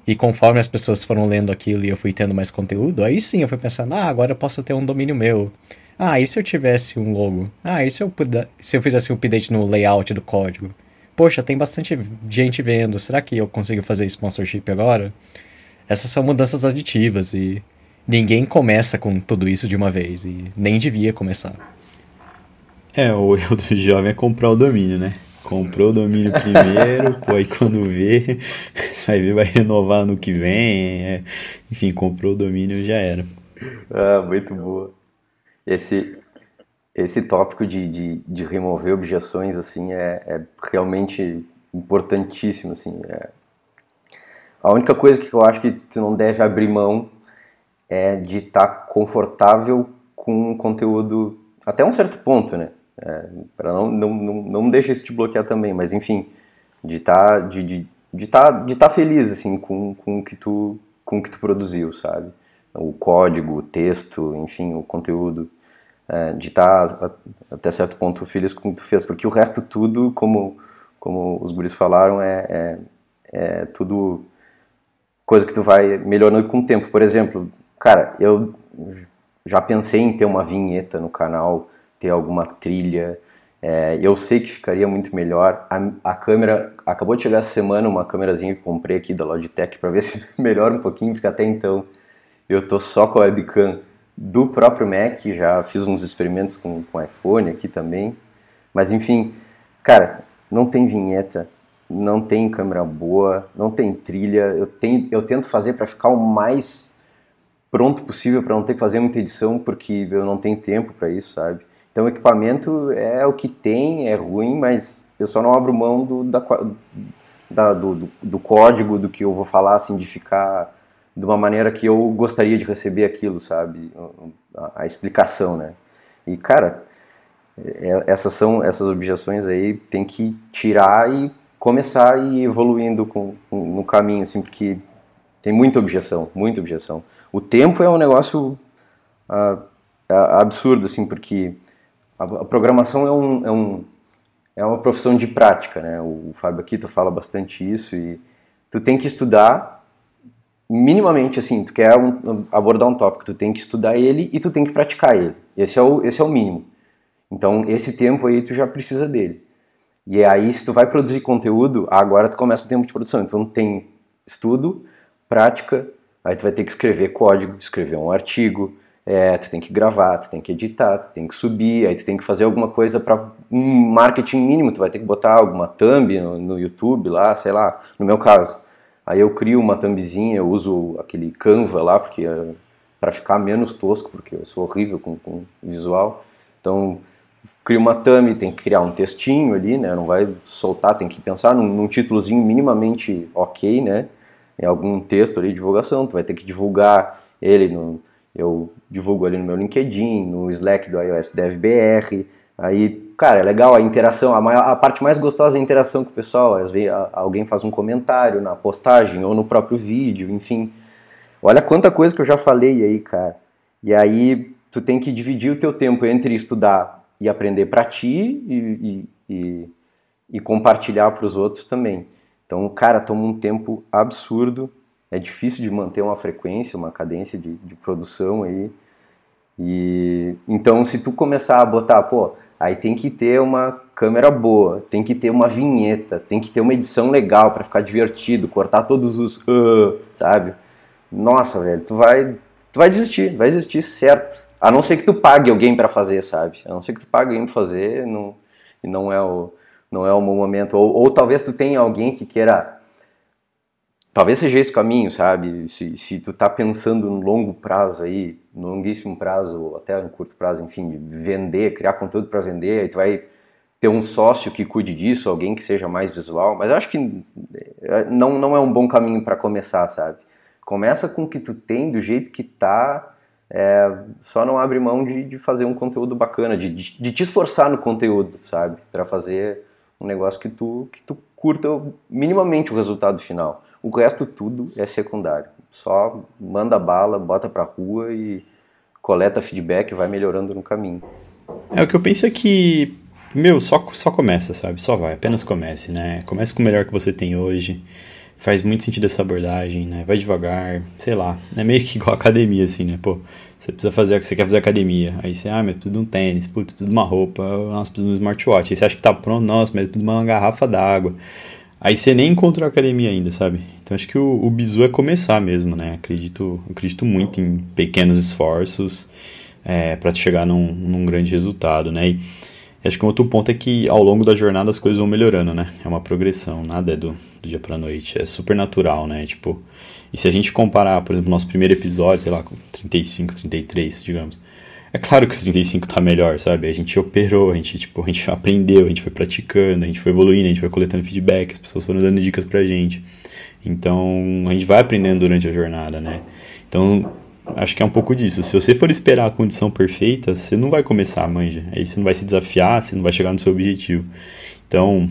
E conforme as pessoas foram lendo aquilo e eu fui tendo mais conteúdo, aí sim eu fui pensando, ah, agora eu posso ter um domínio meu. Ah, e se eu tivesse um logo? Ah, e se eu, puder, se eu fizesse um update no layout do código? Poxa, tem bastante gente vendo, será que eu consigo fazer sponsorship agora? Essas são mudanças aditivas e ninguém começa com tudo isso de uma vez e nem devia começar. É, o erro do jovem é comprar o domínio, né? Comprou o domínio primeiro, [LAUGHS] pô, aí quando vê, vai ver, vai renovar no que vem. É, enfim, comprou o domínio já era. Ah, muito boa. Esse, esse tópico de, de, de remover objeções, assim, é, é realmente importantíssimo, assim. É... A única coisa que eu acho que tu não deve abrir mão é de estar tá confortável com o conteúdo até um certo ponto, né? É, para não, não, não, não deixa isso te bloquear também, mas enfim, de estar tá, de, de, de tá, de tá feliz assim com, com o que tu com o que tu produziu, sabe? O código, o texto, enfim, o conteúdo, é, estar tá, até certo ponto feliz com o que tu fez, porque o resto tudo, como como os guris falaram, é, é, é tudo coisa que tu vai melhorando com o tempo. Por exemplo, cara, eu já pensei em ter uma vinheta no canal ter alguma trilha. É, eu sei que ficaria muito melhor. A, a, câmera acabou de chegar essa semana uma câmerazinha que comprei aqui da Logitech para ver [LAUGHS] se melhora um pouquinho, porque até então eu tô só com a webcam do próprio Mac, já fiz uns experimentos com o iPhone aqui também. Mas enfim, cara, não tem vinheta, não tem câmera boa, não tem trilha. Eu, tenho, eu tento fazer para ficar o mais pronto possível, para não ter que fazer muita edição, porque eu não tenho tempo para isso, sabe? Então, o equipamento é o que tem, é ruim, mas eu só não abro mão do, da, da, do, do, do, código, do que eu vou falar, assim, de ficar de uma maneira que eu gostaria de receber aquilo, sabe? A, a explicação, né? E, cara, é, essas são essas objeções aí, tem que tirar e começar a ir evoluindo com, com, no caminho, assim, porque tem muita objeção, muita objeção. O tempo é um negócio uh, absurdo, assim, porque a, programação é, um, é, um, é uma profissão de prática, né? O Fábio Aquito fala bastante isso e tu tem que estudar minimamente assim, tu quer um, abordar um tópico, tu tem que estudar ele e tu tem que praticar ele. Esse é o, esse é o mínimo. Então, esse tempo aí tu já precisa dele. E aí, se tu vai produzir conteúdo, agora tu começa o tempo de produção. Então, tem estudo, prática, aí tu vai ter que escrever código, escrever um artigo, é, tu tem que gravar, tu tem que editar, tu tem que subir, aí tu tem que fazer alguma coisa para um marketing mínimo, tu vai ter que botar alguma thumb no, no, YouTube lá, sei lá, no meu caso. Aí eu crio uma thumbzinha, eu uso aquele Canva lá, porque é para ficar menos tosco, porque eu sou horrível com, com visual. Então, crio uma thumb, tem que criar um textinho ali, né? Não vai soltar, tem que pensar num, num títulozinho minimamente ok, né? Em algum texto ali de divulgação, tu vai ter que divulgar ele no eu divulgo ali no meu LinkedIn, no Slack do iOS DevBR. Aí, cara, é legal a interação. A, maior, a parte mais gostosa é a interação com o pessoal. Às vezes alguém faz um comentário na postagem ou no próprio vídeo, enfim. Olha quanta coisa que eu já falei aí, cara. E aí tu tem que dividir o teu tempo entre estudar e aprender para ti e, e, e, e compartilhar para os outros também. Então, cara, toma um tempo absurdo é difícil de manter uma frequência, uma cadência de, de produção aí. E então, se tu começar a botar, pô, aí tem que ter uma câmera boa, tem que ter uma vinheta, tem que ter uma edição legal para ficar divertido, cortar todos os, uh, sabe? Nossa, velho, tu vai, tu vai desistir, vai desistir certo. A não ser que tu pague alguém para fazer, sabe? A não ser que tu pague alguém para fazer, não, e não é o não é o momento. Ou, ou talvez tu tenha alguém que queira talvez seja esse o caminho, sabe? Se, se tu tá pensando no longo prazo aí, no longuíssimo prazo, ou até no curto prazo, enfim, de vender, criar conteúdo para vender, aí tu vai ter um sócio que cuide disso, alguém que seja mais visual, mas eu acho que é, não, não é um bom caminho para começar, sabe? Começa com o que tu tem, do jeito que tá, é, só não abre mão de, de fazer um conteúdo bacana, de, de, de te esforçar no conteúdo, sabe? Para fazer um negócio que tu, que tu curta minimamente o resultado final. O resto tudo é secundário. Só manda bala, bota pra rua e coleta feedback e vai melhorando no caminho. É, o que eu penso é que, meu, só, só começa, sabe? Só vai, apenas comece, né? Comece com o melhor que você tem hoje. Faz muito sentido essa abordagem, né? Vai devagar, sei lá. É meio que igual academia, assim, né? Pô, você precisa fazer, você quer fazer academia. Aí você, ah, mas preciso de um tênis, putz, preciso de uma roupa, nossa, preciso de um smartwatch. Aí você acha que tá pronto, nossa, mas preciso de uma garrafa d'água. Aí você nem encontrou a academia ainda, sabe? Então acho que o, o bizu é começar mesmo, né? Acredito, acredito muito em pequenos esforços é, para chegar num, num, grande resultado, né? E acho que um outro ponto é que ao longo da jornada as coisas vão melhorando, né? É uma progressão, nada é do, do dia pra noite, é super natural, né? Tipo, e se a gente comparar, por exemplo, nosso primeiro episódio, sei lá, com 35, 33, digamos, é claro que o 35 tá melhor, sabe? A gente operou, a gente, tipo, a gente aprendeu, a gente foi praticando, a gente foi evoluindo, a gente foi coletando feedback, as pessoas foram dando dicas pra gente. Então, a gente vai aprendendo durante a jornada, né? Então, acho que é um pouco disso. Se você for esperar a condição perfeita, você não vai começar, manja. Aí você não vai se desafiar, você não vai chegar no seu objetivo. Então,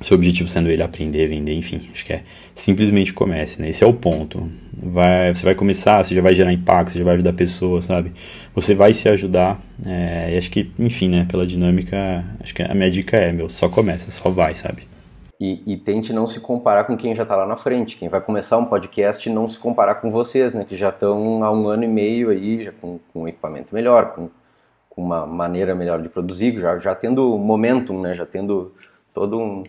seu objetivo sendo ele aprender, vender, enfim, acho que é simplesmente comece, né? Esse é o ponto. Vai, você vai começar, você já vai gerar impacto, você já vai ajudar pessoas, sabe? Você vai se ajudar. É, e acho que, enfim, né? Pela dinâmica, acho que a minha dica é, meu, só começa, só vai, sabe? E, e, tente não se comparar com quem já está lá na frente. Quem vai começar um podcast, não se comparar com vocês, né? Que já estão há um ano e meio aí, já com, com um equipamento melhor, com, com uma maneira melhor de produzir, já, já tendo momentum, né? Já tendo todo um,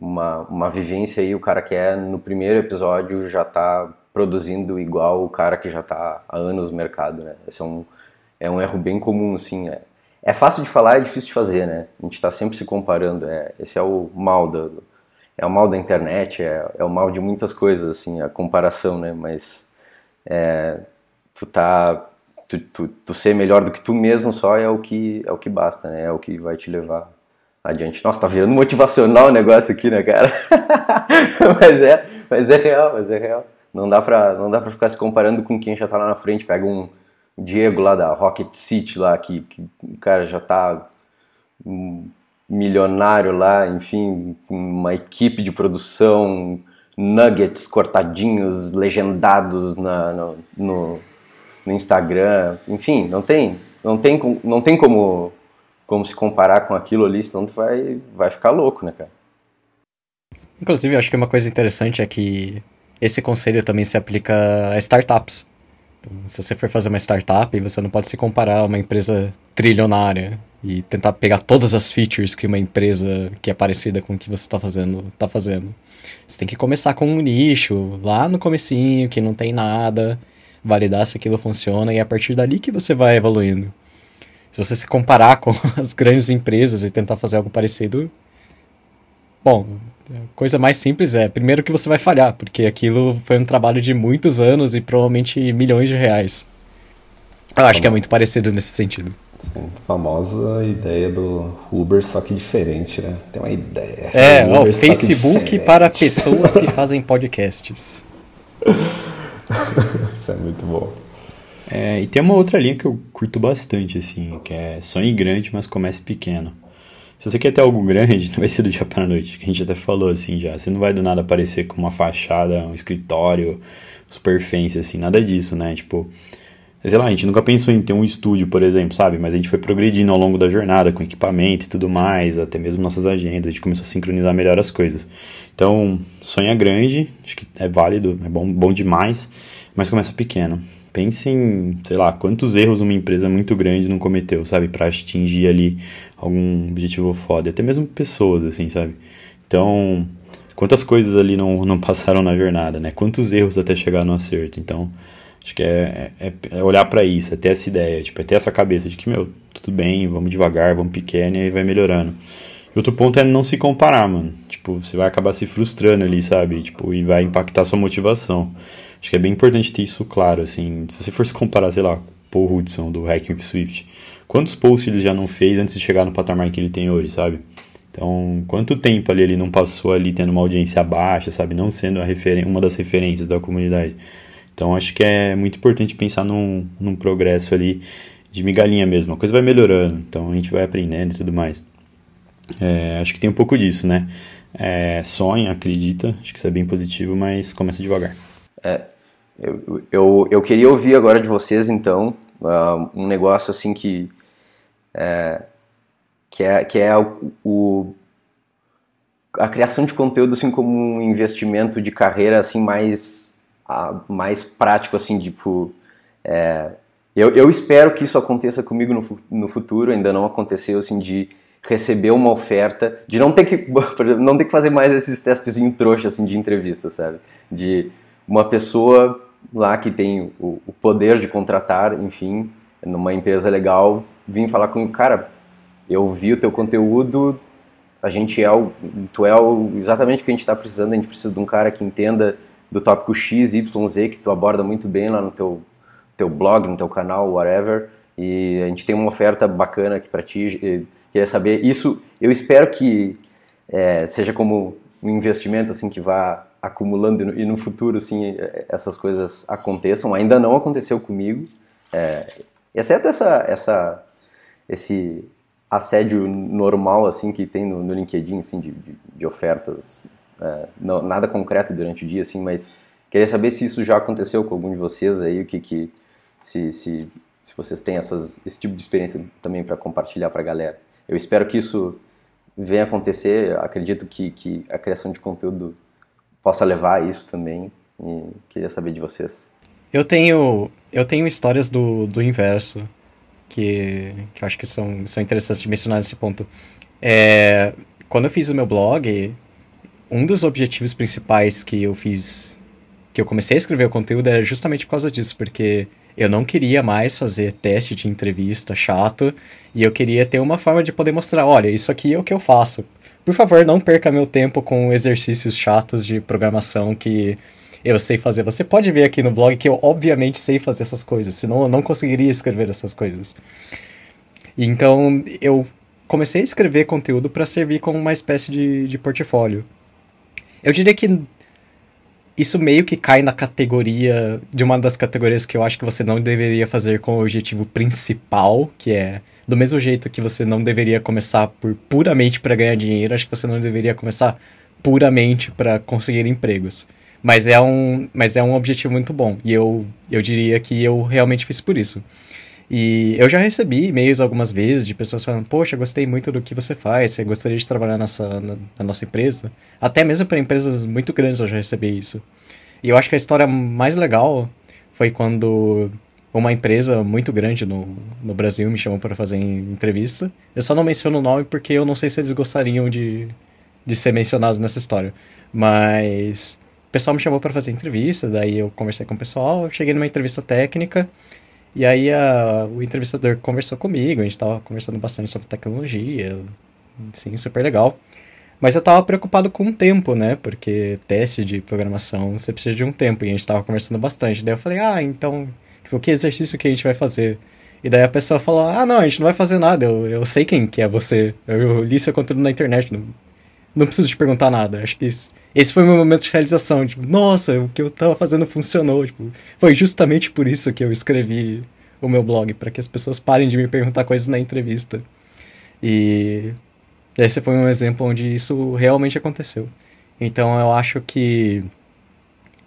uma, uma vivência aí, o cara que é no primeiro episódio já está produzindo igual o cara que já está há anos no mercado, né? Esse é um, é um erro bem comum, assim, é, é fácil de falar, é difícil de fazer, né? A gente está sempre se comparando, é, esse é o mal da, é o mal da internet, é, é o mal de muitas coisas, assim, a comparação, né? Mas é, tu tá, tu, tu, tu ser melhor do que tu mesmo só é o que é o que basta, né? É o que vai te levar adiante. Nossa, tá virando motivacional o negócio aqui, né, cara? [LAUGHS] mas é, mas é real, mas é real. Não dá pra, não dá pra ficar se comparando com quem já tá lá na frente. Pega um Diego lá da Rocket City lá, que, que o cara já tá milionário lá, enfim, uma equipe de produção, nuggets cortadinhos, legendados na, no, no, no Instagram, enfim, não tem, não tem, não tem como como se comparar com aquilo ali, senão tu vai, vai ficar louco, né, cara? Inclusive, acho que uma coisa interessante é que esse conselho também se aplica a startups. Então, se você for fazer uma startup, você não pode se comparar a uma empresa trilionária e tentar pegar todas as features que uma empresa que é parecida com o que você está fazendo está fazendo. Você tem que começar com um nicho, lá no comecinho, que não tem nada, validar se aquilo funciona e é a partir dali que você vai evoluindo se você se comparar com [LAUGHS] as grandes empresas e tentar fazer algo parecido, bom, a coisa mais simples é, primeiro que você vai falhar, porque aquilo foi um trabalho de muitos anos e provavelmente milhões de reais. Eu acho que é muito parecido nesse sentido. Sim, famosa ideia do Uber, só que diferente, né? Tem uma ideia. É, ó, Facebook para [LAUGHS] pessoas que fazem podcasts. Isso é muito bom. É, e tem uma outra linha que eu curto bastante, assim, que é sonhe grande, mas comece pequeno. Se você quer ter algo grande, [LAUGHS] não vai ser do dia para noite, que a gente até falou assim já. Você não vai do nada aparecer com uma fachada, um escritório, super fancy, assim, nada disso, né? Tipo, sei lá, a gente nunca pensou em ter um estúdio, por exemplo, sabe? Mas a gente foi progredindo ao longo da jornada, com equipamento e tudo mais, até mesmo nossas agendas, a gente começou a sincronizar melhor as coisas. Então, sonha grande, acho que é válido, é bom, bom demais, mas começa pequeno. Pense em, sei lá, quantos erros uma empresa muito grande não cometeu, sabe? para atingir ali algum objetivo foda. Até mesmo pessoas, assim, sabe? Então, quantas coisas ali não, [LAUGHS] não passaram na jornada, né? Quantos erros até chegar no acerto. Então, acho que é, é, é olhar para isso, é ter essa ideia, tipo, é ter essa cabeça de que, meu, tudo bem, vamos devagar, vamos pequeno e aí vai melhorando. E outro ponto é não se comparar, mano. Tipo, você vai acabar se frustrando ali, sabe? Tipo, e vai impactar sua motivação. Acho que é bem importante ter isso claro, assim. Se você for se comparar, sei lá, Paul Hudson, do Hacking with Swift, quantos posts ele já não fez antes de chegar no patamar que ele tem hoje, sabe? Então, quanto tempo ali ele não passou ali tendo uma audiência baixa, sabe? Não sendo uma das referências da comunidade. Então, acho que é muito importante pensar num, num progresso ali de migalhinha mesmo. A coisa vai melhorando, então a gente vai aprendendo e tudo mais. É, acho que tem um pouco disso, né? é, sonha, acredita, acho que isso é bem positivo, mas começa devagar. É, eu, eu, eu queria ouvir agora de vocês, então, uh, um negócio assim que é, que é, que é o, o, a criação de conteúdo assim como um investimento de carreira assim mais uh, mais prático assim tipo é, eu, eu espero que isso aconteça comigo no, no futuro ainda não aconteceu assim de receber uma oferta de não ter que [LAUGHS] não ter que fazer mais esses testes em trouxa assim de entrevista sabe? De uma pessoa lá que tem o, o poder de contratar enfim numa empresa legal vir falar com o cara eu vi o teu conteúdo a gente é o tu é o, exatamente o que a gente está precisando a gente precisa de um cara que entenda do tópico X Y Z que tu aborda muito bem lá no teu teu blog no teu canal whatever e a gente tem uma oferta bacana aqui para ti queria saber. Isso eu espero que é, seja como um investimento assim que vá acumulando e no futuro assim essas coisas aconteçam. Ainda não aconteceu comigo é, exceto essa essa esse assédio normal assim que tem no, no LinkedIn assim de, de, de ofertas é, não, nada concreto durante o dia assim mas queria saber se isso já aconteceu com algum de vocês aí o que que se, se, se vocês têm essas, esse tipo de experiência também para compartilhar para a galera eu espero que isso venha acontecer. Acredito que, que a criação de conteúdo possa levar a isso também. E queria saber de vocês. Eu tenho, eu tenho histórias do, do inverso que, que eu acho que são, são interessantes de mencionar nesse ponto. É, quando eu fiz o meu blog, um dos objetivos principais que eu fiz, que eu comecei a escrever o conteúdo era justamente por causa disso, porque eu não queria mais fazer teste de entrevista chato e eu queria ter uma forma de poder mostrar, olha, isso aqui é o que eu faço. Por favor, não perca meu tempo com exercícios chatos de programação que eu sei fazer. Você pode ver aqui no blog que eu obviamente sei fazer essas coisas, senão eu não conseguiria escrever essas coisas. Então eu comecei a escrever conteúdo para servir como uma espécie de, de portfólio. Eu diria que isso meio que cai na categoria de uma das categorias que eu acho que você não deveria fazer com o objetivo principal, que é do mesmo jeito que você não deveria começar por puramente para ganhar dinheiro, acho que você não deveria começar puramente para conseguir empregos. Mas é um, mas é um objetivo muito bom e eu, eu diria que eu realmente fiz por isso. E eu já recebi e-mails algumas vezes de pessoas falando: Poxa, gostei muito do que você faz, você gostaria de trabalhar nessa, na, na nossa empresa? Até mesmo para empresas muito grandes eu já recebi isso. E eu acho que a história mais legal foi quando uma empresa muito grande no, no Brasil me chamou para fazer entrevista. Eu só não menciono o nome porque eu não sei se eles gostariam de, de ser mencionados nessa história. Mas o pessoal me chamou para fazer entrevista, daí eu conversei com o pessoal, cheguei numa entrevista técnica. E aí a, o entrevistador conversou comigo, a gente estava conversando bastante sobre tecnologia, sim, super legal. Mas eu estava preocupado com o tempo, né? Porque teste de programação você precisa de um tempo e a gente estava conversando bastante. Daí eu falei, ah, então, tipo, que exercício que a gente vai fazer? E daí a pessoa falou, ah, não, a gente não vai fazer nada, eu, eu sei quem que é você. Eu, eu li seu conteúdo na internet, não, não preciso te perguntar nada. Acho que isso, esse foi o meu momento de realização. Tipo, nossa, o que eu tava fazendo funcionou. Tipo, foi justamente por isso que eu escrevi o meu blog, para que as pessoas parem de me perguntar coisas na entrevista. E esse foi um exemplo onde isso realmente aconteceu. Então eu acho que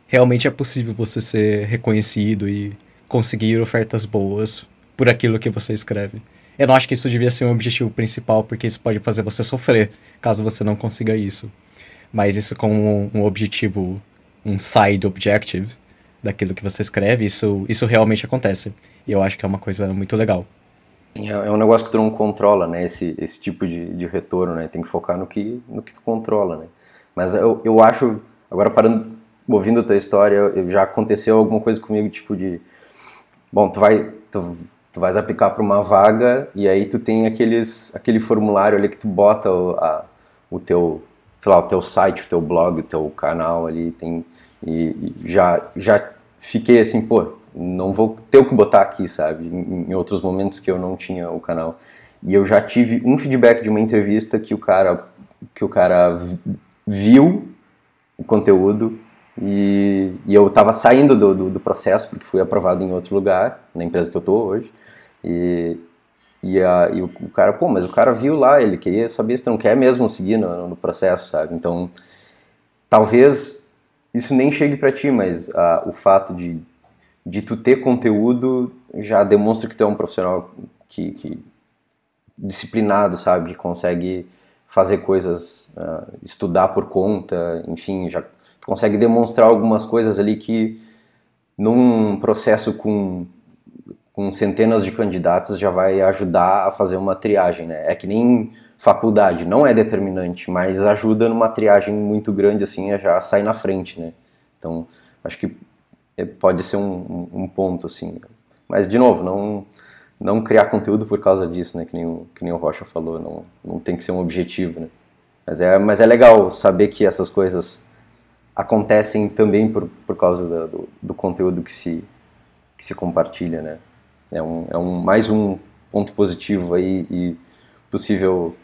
realmente é possível você ser reconhecido e conseguir ofertas boas por aquilo que você escreve. Eu não acho que isso devia ser um objetivo principal, porque isso pode fazer você sofrer caso você não consiga isso. Mas isso como um, objetivo, um side objective daquilo que você escreve, isso, isso realmente acontece. E eu acho que é uma coisa muito legal. É, é um negócio que tu não controla, né? Esse, esse tipo de, de retorno, né? Tem que focar no que, no que tu controla, né? Mas eu, eu acho, agora parando, ouvindo a tua história, já aconteceu alguma coisa comigo, tipo de... Bom, tu vai... Tu, tu vais aplicar para uma vaga e aí tu tem aqueles, aquele formulário ali que tu bota o, a, o teu, sei lá, o teu site, o teu blog, o teu canal ali, tem, e, e já, já fiquei assim, pô, não vou ter o que botar aqui, sabe, em, em outros momentos que eu não tinha o canal. E eu já tive um feedback de uma entrevista que o cara, que o cara viu o conteúdo e, e eu estava saindo do, do, do, processo porque fui aprovado em outro lugar, na empresa que eu estou hoje. E, E, a, e o, o, cara, pô, mas o cara viu lá, ele queria saber se não quer mesmo seguir no, no processo, sabe? Então, talvez isso nem chegue para ti, mas a, o fato de, de tu ter conteúdo já demonstra que tu é um profissional que, que disciplinado, sabe? Que consegue fazer coisas, uh, estudar por conta, enfim, já consegue demonstrar algumas coisas ali que num processo com, com centenas de candidatos já vai ajudar a fazer uma triagem, né? É que nem faculdade, não é determinante, mas ajuda numa triagem muito grande assim a já sair na frente, né? Então, acho que é, pode ser um, um ponto assim. Mas de novo, não não criar conteúdo por causa disso, né? Que nem o, que nem o Rocha falou, não, não tem que ser um objetivo, né? Mas é, mas é legal saber que essas coisas acontecem também por, por causa do, do, do conteúdo que se, que se compartilha, né? É, um, é um, mais um ponto positivo aí e possível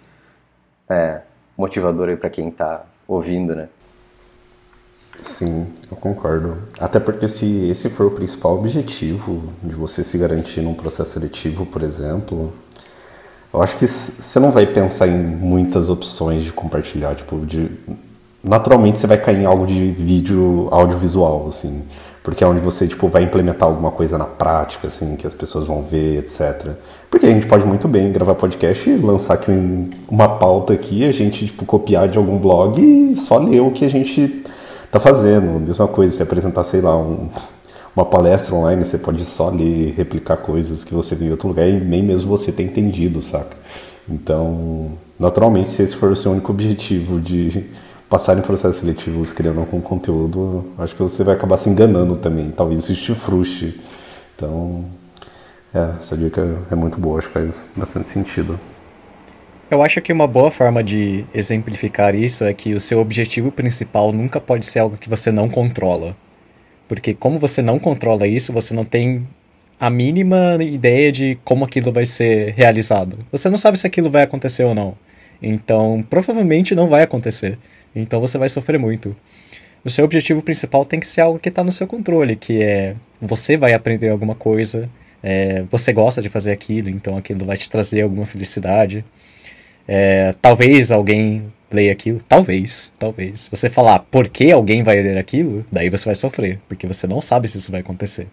é, motivador aí para quem está ouvindo, né? Sim, eu concordo. Até porque se esse for o principal objetivo de você se garantir num processo seletivo, por exemplo, eu acho que você não vai pensar em muitas opções de compartilhar, tipo, de naturalmente você vai cair em algo de vídeo audiovisual, assim, porque é onde você tipo vai implementar alguma coisa na prática, assim, que as pessoas vão ver, etc. Porque a gente pode muito bem gravar podcast e lançar aqui uma pauta aqui, a gente tipo copiar de algum blog e só ler o que a gente tá fazendo. Mesma coisa, se apresentar, sei lá, um, uma palestra online, você pode só ler, replicar coisas que você viu em outro lugar e nem mesmo você tem entendido, saca? Então, naturalmente, se esse for o seu único objetivo de passar em processos seletivos criando algum conteúdo, acho que você vai acabar se enganando também. Talvez isso te frustre. Então, é, essa dica é muito boa, acho que faz bastante sentido. Eu acho que uma boa forma de exemplificar isso é que o seu objetivo principal nunca pode ser algo que você não controla. Porque como você não controla isso, você não tem a mínima ideia de como aquilo vai ser realizado. Você não sabe se aquilo vai acontecer ou não. Então, provavelmente não vai acontecer. Então você vai sofrer muito. O seu objetivo principal tem que ser algo que está no seu controle, que é você vai aprender alguma coisa, é, você gosta de fazer aquilo, então aquilo vai te trazer alguma felicidade. É, talvez alguém leia aquilo, talvez, talvez. Você falar por que alguém vai ler aquilo, daí você vai sofrer, porque você não sabe se isso vai acontecer.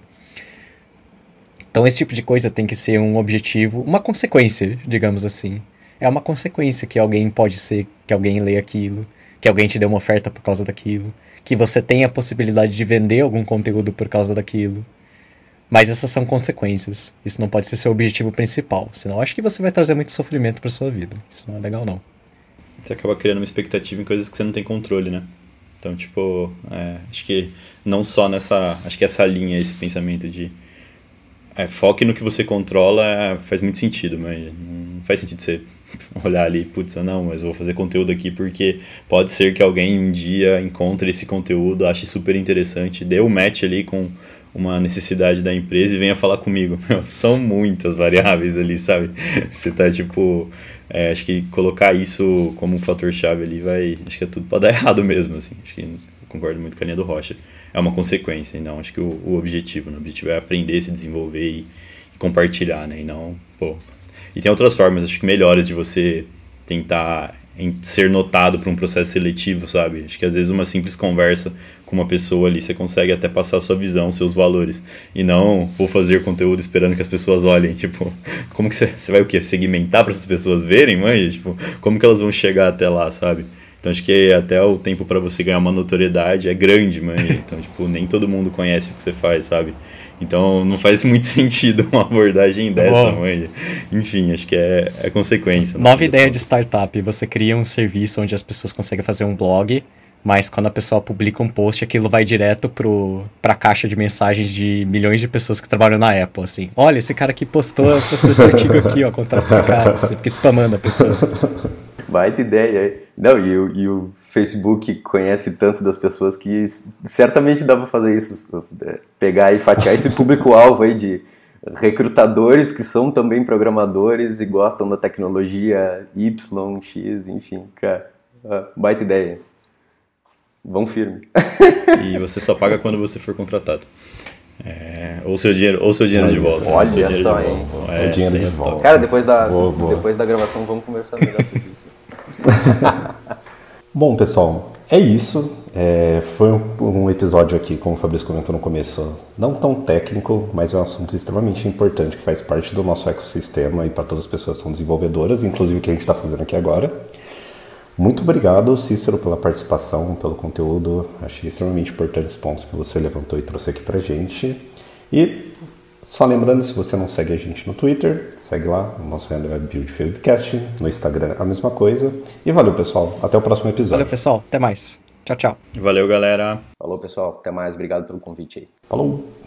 Então esse tipo de coisa tem que ser um objetivo, uma consequência, digamos assim. É uma consequência que alguém pode ser, que alguém leia aquilo, que alguém te deu uma oferta por causa daquilo, que você tem a possibilidade de vender algum conteúdo por causa daquilo. Mas essas são consequências. Isso não pode ser seu objetivo principal. Senão acho que você vai trazer muito sofrimento para sua vida. Isso não é legal não. Você acaba criando uma expectativa em coisas que você não tem controle, né? Então, tipo, é, acho que não só nessa. Acho que essa linha, esse pensamento de. É, foque no que você controla é, faz muito sentido, mas não faz sentido você [LAUGHS] olhar ali, putz, não, mas vou fazer conteúdo aqui porque pode ser que alguém um dia encontre esse conteúdo, ache super interessante, dê o um match ali com uma necessidade da empresa e venha falar comigo. [LAUGHS] Meu, são muitas variáveis ali, sabe? [LAUGHS] Você tá tipo. É, acho que colocar isso como um fator-chave ali vai. Acho que é tudo para dar errado mesmo, assim. Acho que concordo muito com a linha do Rocha. É uma consequência, e não acho que o, o objetivo. Né? O objetivo é aprender, se desenvolver e compartilhar, né? E não, pô, e tem outras formas, acho que melhores de você tentar ser notado para um processo seletivo, sabe? Acho que às vezes uma simples conversa com uma pessoa ali você consegue até passar sua visão, seus valores. E não vou fazer conteúdo esperando que as pessoas olhem. [LAUGHS] Tipo, como que você, você vai o quê? Segmentar para essas pessoas verem, mãe? Tipo, como que elas vão chegar até lá, sabe? Então acho que até o tempo para você ganhar uma notoriedade é grande, mãe. [LAUGHS] Então, tipo, nem todo mundo conhece o que você faz, sabe? Então não faz [LAUGHS] muito sentido uma abordagem dessa, mãe. Enfim, acho que é, é consequência. Nova ideia de startup. Você cria um serviço onde as pessoas conseguem fazer um blog, mas quando a pessoa publica um post, aquilo vai direto pro, pra caixa de mensagens de milhões de pessoas que trabalham na Apple, assim. Olha, esse cara aqui postou, postou esse artigo aqui, ó, contrata esse cara. Você fica spamando a pessoa. [LAUGHS] Baita ideia. Não, e o, e o Facebook conhece tanto das pessoas que certamente dá pra fazer isso. É, pegar e fatiar esse público-alvo aí de recrutadores que são também programadores e gostam da tecnologia Y, X, enfim, cara. Baita ideia. Vão firme. e você só paga quando você for contratado. É, ou seu dinheiro, ou seu dinheiro de volta. Olha só, hein? volta. O dinheiro de é volta. Cara, depois da, Boa, boa. depois da gravação vamos conversar melhor sobre isso. [LAUGHS] Bom, pessoal, é isso. É, foi um, um episódio aqui, como o Fabrício comentou no começo, não tão técnico, mas é um assunto extremamente importante que faz parte do nosso ecossistema e para todas as pessoas que são desenvolvedoras, inclusive o que a gente está fazendo aqui agora. Muito obrigado, Cícero, pela participação, pelo conteúdo. Achei extremamente importante os pontos que você levantou e trouxe aqui pra gente. E só lembrando, se você não segue a gente no Twitter, segue lá, o nosso handle é BuildFieldCast, no Instagram a mesma coisa. E valeu, pessoal. Até o próximo episódio. Valeu, pessoal. Até mais. Tchau, tchau. Valeu, galera. Falou, pessoal. Até mais. Obrigado pelo convite aí. Falou!